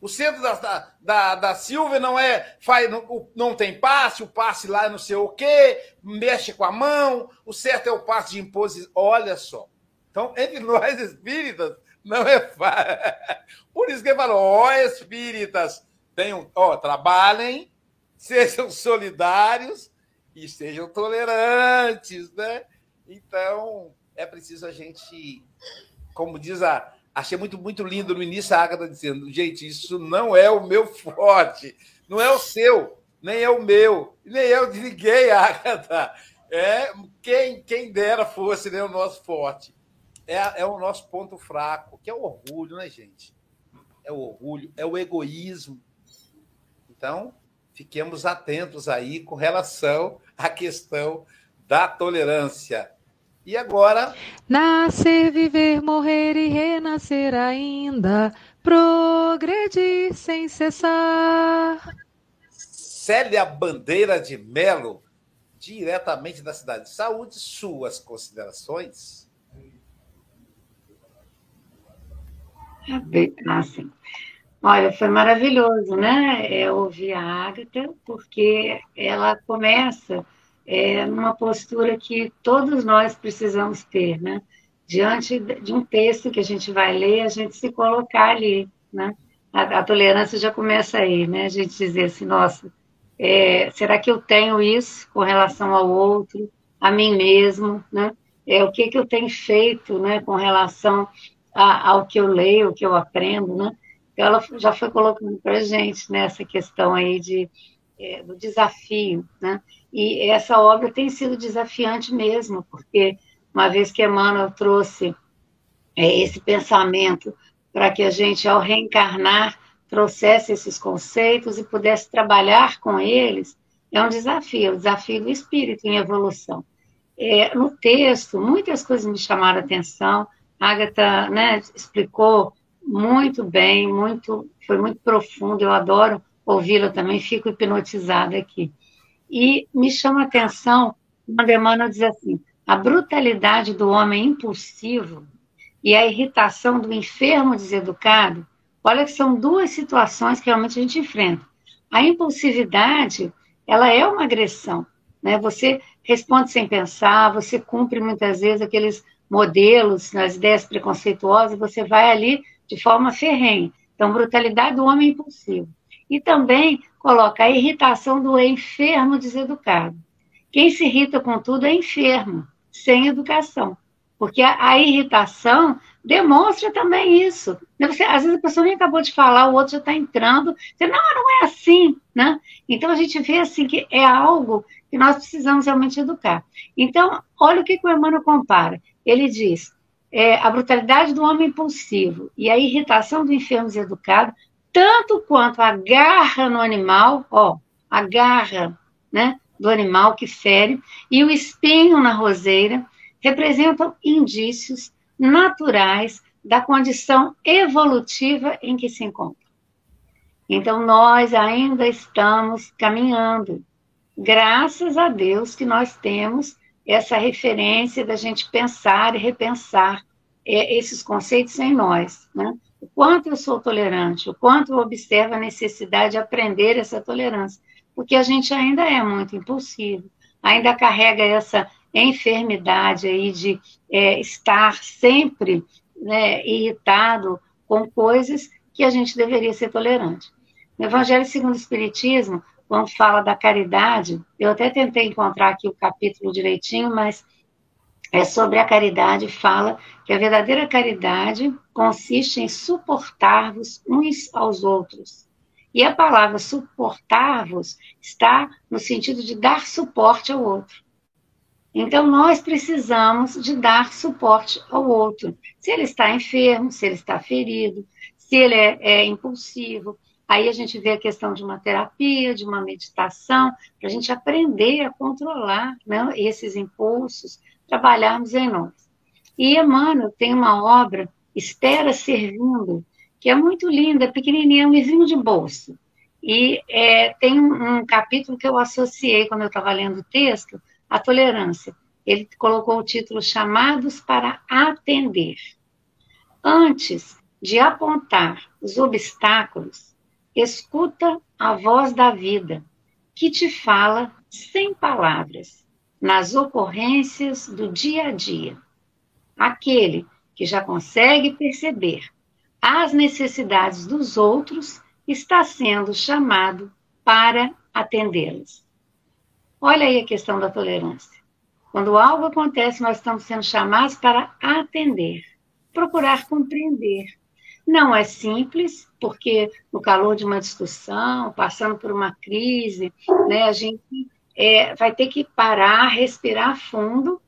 O centro da, da, da Silvia não é. Faz, não, não tem passe, o passe lá é não sei o quê, mexe com a mão, o certo é o passe de imposição. Olha só. Então, entre nós espíritas, não é fácil. Por isso que ele falou: ó, espíritas, tenham, ó, trabalhem, sejam solidários e sejam tolerantes, né? Então, é preciso a gente, como diz a. Achei muito, muito lindo no início a Agatha dizendo: gente, isso não é o meu forte, não é o seu, nem é o meu, nem é o de ninguém, Agatha. É, quem, quem dera fosse né, o nosso forte. É, é o nosso ponto fraco, que é o orgulho, né, gente? É o orgulho, é o egoísmo. Então, fiquemos atentos aí com relação à questão da tolerância. E agora? Nascer, viver, morrer e renascer ainda, progredir sem cessar. Célia Bandeira de Melo, diretamente da cidade de Saúde, suas considerações? Assim. Olha, foi maravilhoso, né? É, ouvir a Agatha, porque ela começa é uma postura que todos nós precisamos ter, né? Diante de um texto que a gente vai ler, a gente se colocar ali, né? A, a tolerância já começa aí, né? A gente dizer assim, nossa, é, será que eu tenho isso com relação ao outro, a mim mesmo, né? É, o que, que eu tenho feito, né, com relação a, ao que eu leio, o que eu aprendo, né? Então, ela já foi colocando para a gente nessa né, questão aí de, é, do desafio, né? E essa obra tem sido desafiante mesmo, porque uma vez que Emmanuel trouxe é, esse pensamento para que a gente, ao reencarnar, trouxesse esses conceitos e pudesse trabalhar com eles, é um desafio, é um desafio do espírito em evolução. É, no texto, muitas coisas me chamaram a atenção, a Agatha né, explicou muito bem, muito, foi muito profundo, eu adoro ouvi-la também, fico hipnotizada aqui. E me chama a atenção quando Emmanuel diz assim: a brutalidade do homem impulsivo e a irritação do enfermo deseducado, olha que são duas situações que realmente a gente enfrenta. A impulsividade, ela é uma agressão, né? Você responde sem pensar, você cumpre muitas vezes aqueles modelos, nas ideias preconceituosas, você vai ali de forma ferrenha. Então, brutalidade do homem impulsivo. E também coloca a irritação do enfermo deseducado. Quem se irrita com tudo é enfermo, sem educação. Porque a, a irritação demonstra também isso. Você, às vezes a pessoa nem acabou de falar, o outro já está entrando. Você, não, não é assim. Né? Então a gente vê assim que é algo que nós precisamos realmente educar. Então, olha o que, que o Emmanuel compara. Ele diz: é, a brutalidade do homem impulsivo e a irritação do enfermo deseducado tanto quanto a garra no animal, ó, a garra, né, do animal que fere, e o espinho na roseira, representam indícios naturais da condição evolutiva em que se encontra. Então, nós ainda estamos caminhando. Graças a Deus que nós temos essa referência da gente pensar e repensar é, esses conceitos em nós, né? o quanto eu sou tolerante, o quanto eu observo a necessidade de aprender essa tolerância, porque a gente ainda é muito impulsivo, ainda carrega essa enfermidade aí de é, estar sempre né, irritado com coisas que a gente deveria ser tolerante. No Evangelho segundo o Espiritismo, quando fala da caridade, eu até tentei encontrar aqui o capítulo direitinho, mas é sobre a caridade, fala que a verdadeira caridade consiste em suportar-vos uns aos outros. E a palavra suportar-vos está no sentido de dar suporte ao outro. Então, nós precisamos de dar suporte ao outro. Se ele está enfermo, se ele está ferido, se ele é, é impulsivo, Aí a gente vê a questão de uma terapia, de uma meditação, para a gente aprender a controlar né, esses impulsos, trabalharmos em nós. E Emmanuel tem uma obra, Espera Servindo, que é muito linda, pequenininha, um livrinho de bolso. E é, tem um, um, capítulo que eu associei quando eu estava lendo o texto, a tolerância. Ele colocou o título Chamados para Atender. Antes de apontar os obstáculos, Escuta a voz da vida, que te fala sem palavras, nas ocorrências do dia a dia. Aquele que já consegue perceber as necessidades dos outros está sendo chamado para atendê-las. Olha aí a questão da tolerância. Quando algo acontece, nós estamos sendo chamados para atender, procurar compreender, não é simples, porque no calor de uma discussão, passando por uma crise, né, a gente é, vai ter que parar, respirar fundo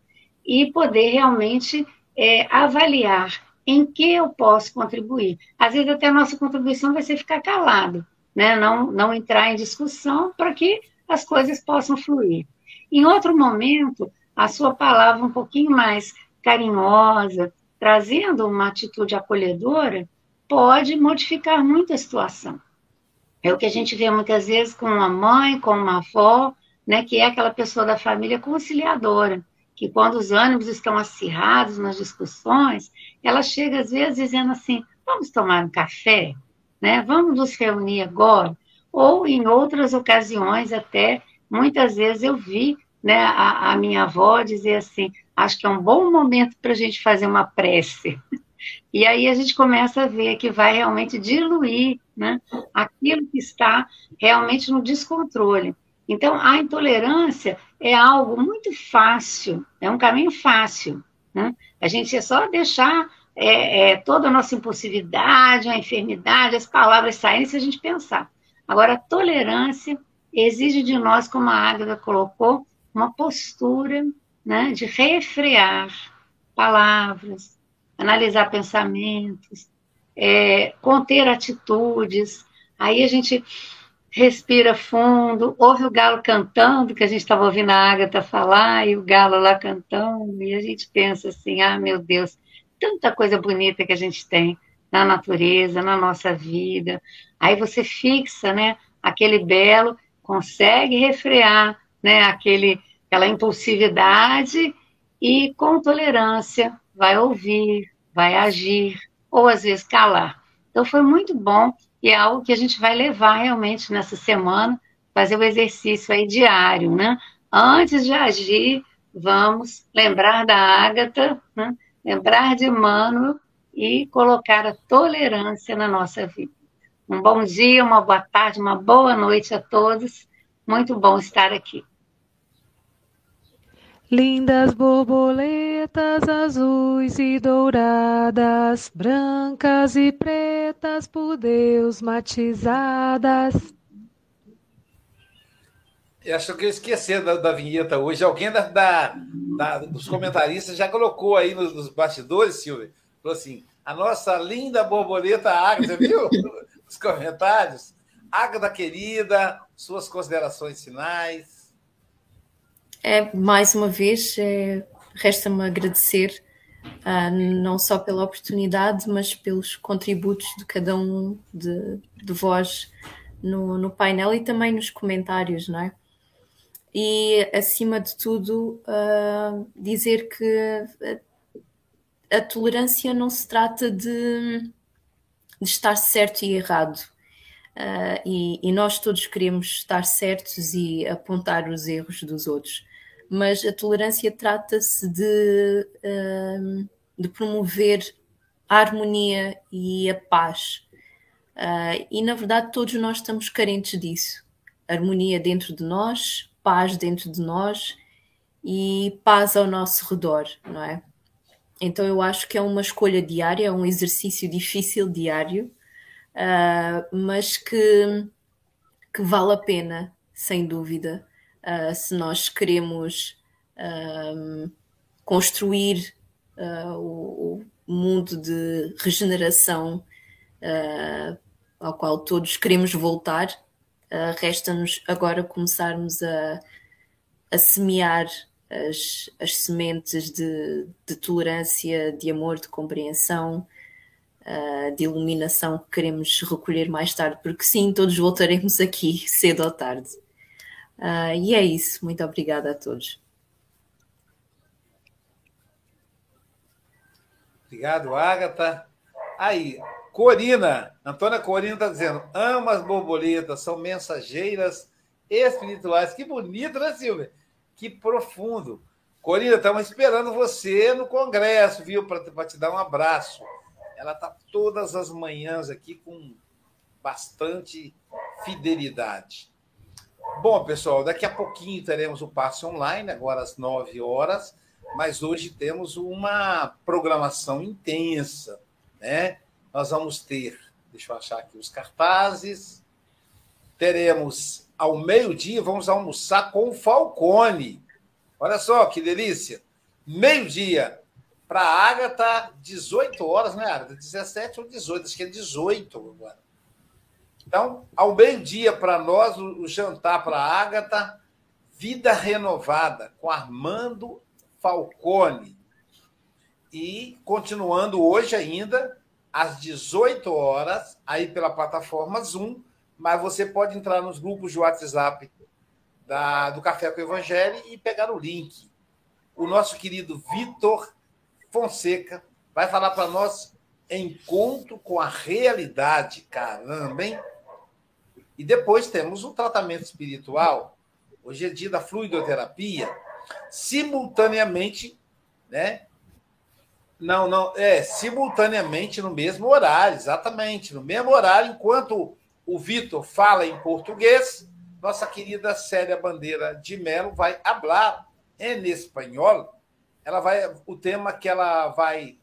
e poder realmente é, avaliar em que eu posso contribuir. Às vezes até a nossa contribuição vai ser ficar calado, né? não, não entrar em discussão para que as coisas possam fluir. Em outro momento, a sua palavra um pouquinho mais carinhosa, trazendo uma atitude acolhedora, pode modificar muito a situação. É o que a gente vê muitas vezes com uma mãe, com uma avó, né, que é aquela pessoa da família conciliadora, que quando os ânimos estão acirrados nas discussões, ela chega às vezes dizendo assim: vamos tomar um café, né? Vamos nos reunir agora. Ou em outras ocasiões até, muitas vezes eu vi né, a, a minha avó dizer assim: acho que é um bom momento para a gente fazer uma prece. E aí a gente começa a ver que vai realmente diluir né, aquilo que está realmente no descontrole. Então, a intolerância é algo muito fácil, é um caminho fácil. Né? A gente é só deixar é, é, toda a nossa impulsividade, a enfermidade, as palavras saírem se a gente pensar. Agora, a tolerância exige de nós, como a Águeda colocou, uma postura né, de refrear palavras, analisar pensamentos, é, conter atitudes. Aí a gente respira fundo, ouve o galo cantando, que a gente estava ouvindo a Agatha falar, e o galo lá cantando, e a gente pensa assim: ah, meu Deus, tanta coisa bonita que a gente tem na natureza, na nossa vida. Aí você fixa, né, aquele belo, consegue refrear, né, aquele, aquela impulsividade e com tolerância vai ouvir, vai agir, ou às vezes calar. Então foi muito bom e é algo que a gente vai levar realmente nessa semana, fazer o exercício aí diário, né? Antes de agir, vamos lembrar da Ágata, né? lembrar de Emmanuel e colocar a tolerância na nossa vida. Um bom dia, uma boa tarde, uma boa noite a todos. Muito bom estar aqui. Lindas borboletas azuis e douradas, brancas e pretas por Deus matizadas. Eu acho que eu esqueci da, da vinheta hoje. Alguém da, da, da, dos comentaristas já colocou aí nos, nos bastidores, Silvia, falou assim: a nossa linda borboleta Ágata, viu? Os comentários. Ágata querida, suas considerações finais é, mais uma vez, é, resta-me agradecer uh, não só pela oportunidade, mas pelos contributos de cada um de, de vós no, no, painel e também nos comentários, não é? E, acima de tudo, uh, dizer que a, a, tolerância não se trata de, de estar certo e errado. Uh, e, e, nós todos queremos estar certos e apontar os erros dos outros mas a tolerância trata-se de, uh, de promover a harmonia e a paz. Uh, e na verdade, todos nós estamos carentes disso. Harmonia dentro de nós, paz dentro de nós e paz ao nosso redor, não é? Então eu acho que é uma escolha diária, é um exercício difícil diário, uh, mas que, que vale a pena, sem dúvida, uh, se nós queremos uh, construir o, o, mundo de regeneração ao qual todos queremos voltar, resta-nos agora começarmos a, a semear as, as sementes de, de tolerância, de amor, de compreensão, uh, de iluminação que queremos recolher mais tarde, porque sim, todos voltaremos aqui cedo ou tarde. Uh, e é isso. Muito obrigada a todos. Obrigado, Agatha. Aí, Corina, Antônia Corina está dizendo: amo as borboletas, são mensageiras espirituais. Que bonito, né, Silvia? Que profundo. Corina, estamos esperando você no Congresso, viu? Para te dar um abraço. Ela está todas as manhãs aqui com bastante fidelidade. Bom, pessoal, daqui a pouquinho teremos o passe online, agora às 9 horas, mas hoje temos uma programação intensa, né? Nós vamos ter, deixa eu achar aqui os cartazes, teremos ao meio-dia, vamos almoçar com o Falcone. Olha só que delícia. Meio-dia. Para a Agatha, 18 horas, né, Agatha? 17 ou 18, acho que é 18 agora. Então, ao meio-dia para nós, o jantar para a Agatha, Vida Renovada, com Armando Falcone. E continuando hoje ainda, às 18 horas, aí pela plataforma Zoom, mas você pode entrar nos grupos de WhatsApp da, do Café com o Evangelho e pegar o link. O nosso querido Vitor Fonseca vai falar para nós encontro com a realidade. Caramba, hein? E depois temos o tratamento espiritual. Hoje é dia da fluidoterapia. Simultaneamente, né? Não, não, é simultaneamente no mesmo horário, exatamente, no mesmo horário, enquanto o Vitor fala em português, nossa querida Célia Bandeira de Mello vai falar em espanhol. Ela vai, o tema que ela vai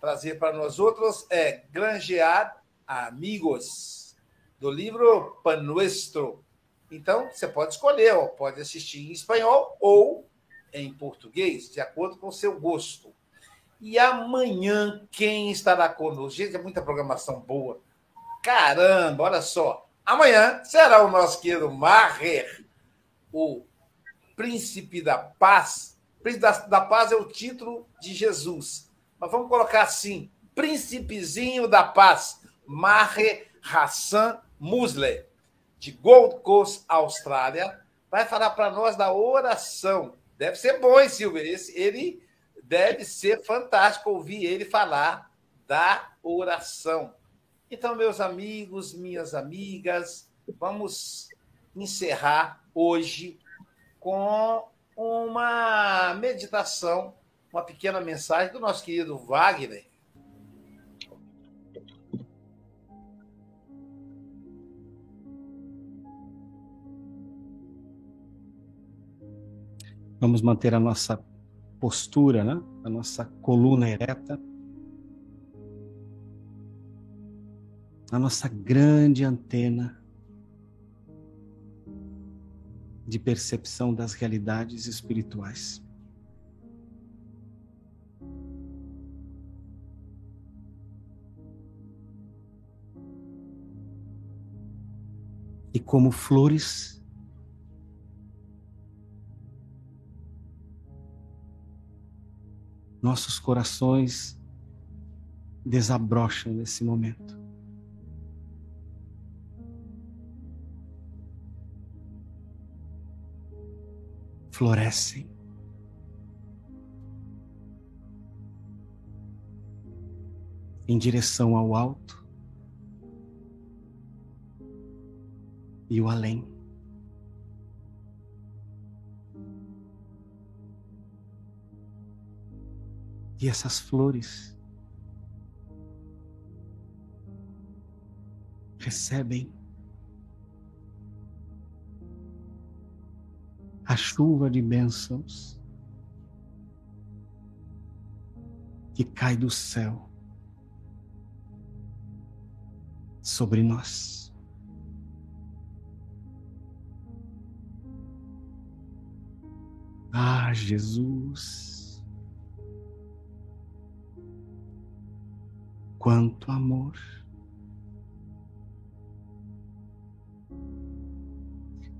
trazer para nós outros é Granjear Amigos, do livro Pan Nuestro. Então, você pode escolher, ó, pode assistir em espanhol ou em português, de acordo com o seu gosto. E amanhã, quem estará conosco? Gente, é muita programação boa. Caramba, olha só. Amanhã será o nosso querido Maher, o príncipe da paz. Príncipe da, da paz é o título de Jesus. Mas vamos colocar assim: príncipezinho da paz, Maher Hassan Musle, de Gold Coast, Austrália, vai falar para nós da oração. Deve ser bom, hein, Silvio? Esse, ele deve ser fantástico ouvir ele falar da oração. Então, meus amigos, minhas amigas, vamos encerrar hoje com uma meditação, uma pequena mensagem do nosso querido Wagner. Vamos manter a nossa postura, né? a nossa coluna ereta. a nossa grande antena de percepção das realidades espirituais. E como flores, nossos corações desabrocham nesse momento. florescem. Em direção ao alto e o além. E essas flores recebem a chuva de bênçãos que cai do céu sobre nós. Ah, Jesus, quanto amor.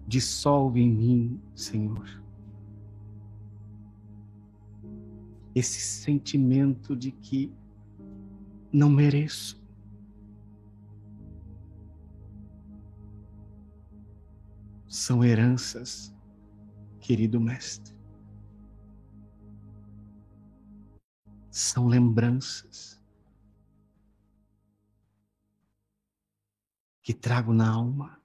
Dissolve em mim, Senhor, esse sentimento de que não mereço. São heranças, querido Mestre. São lembranças que trago na alma